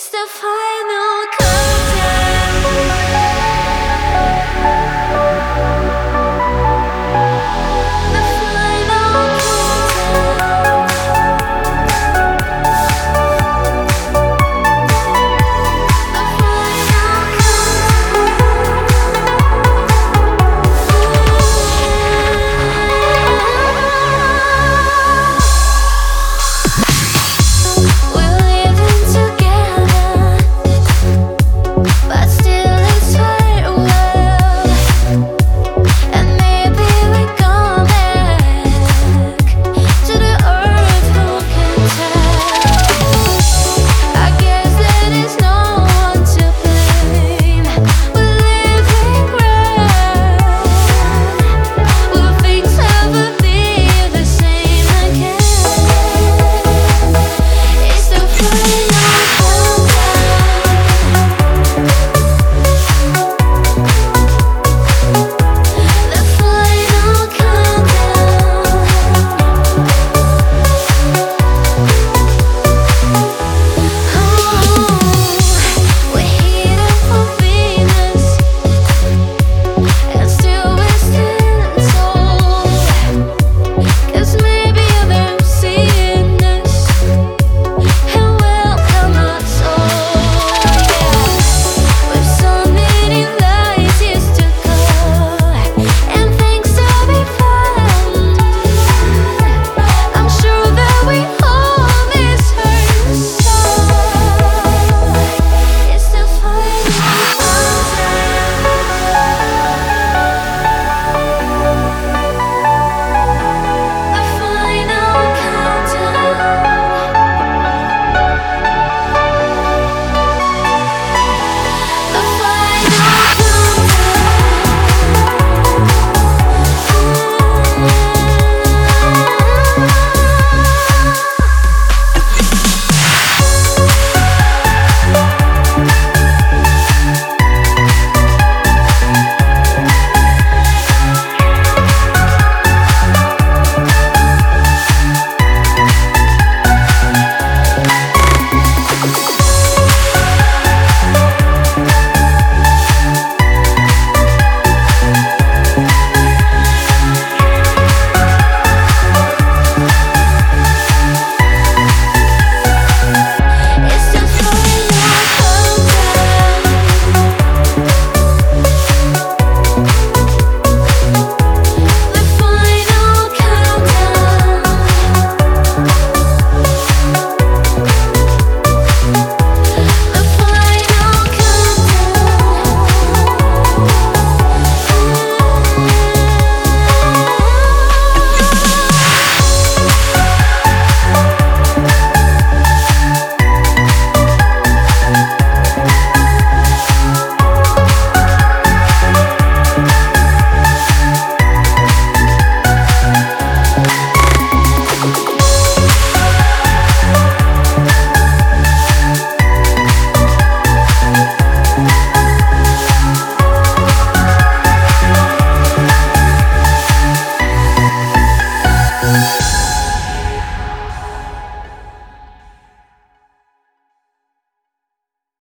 It's the final.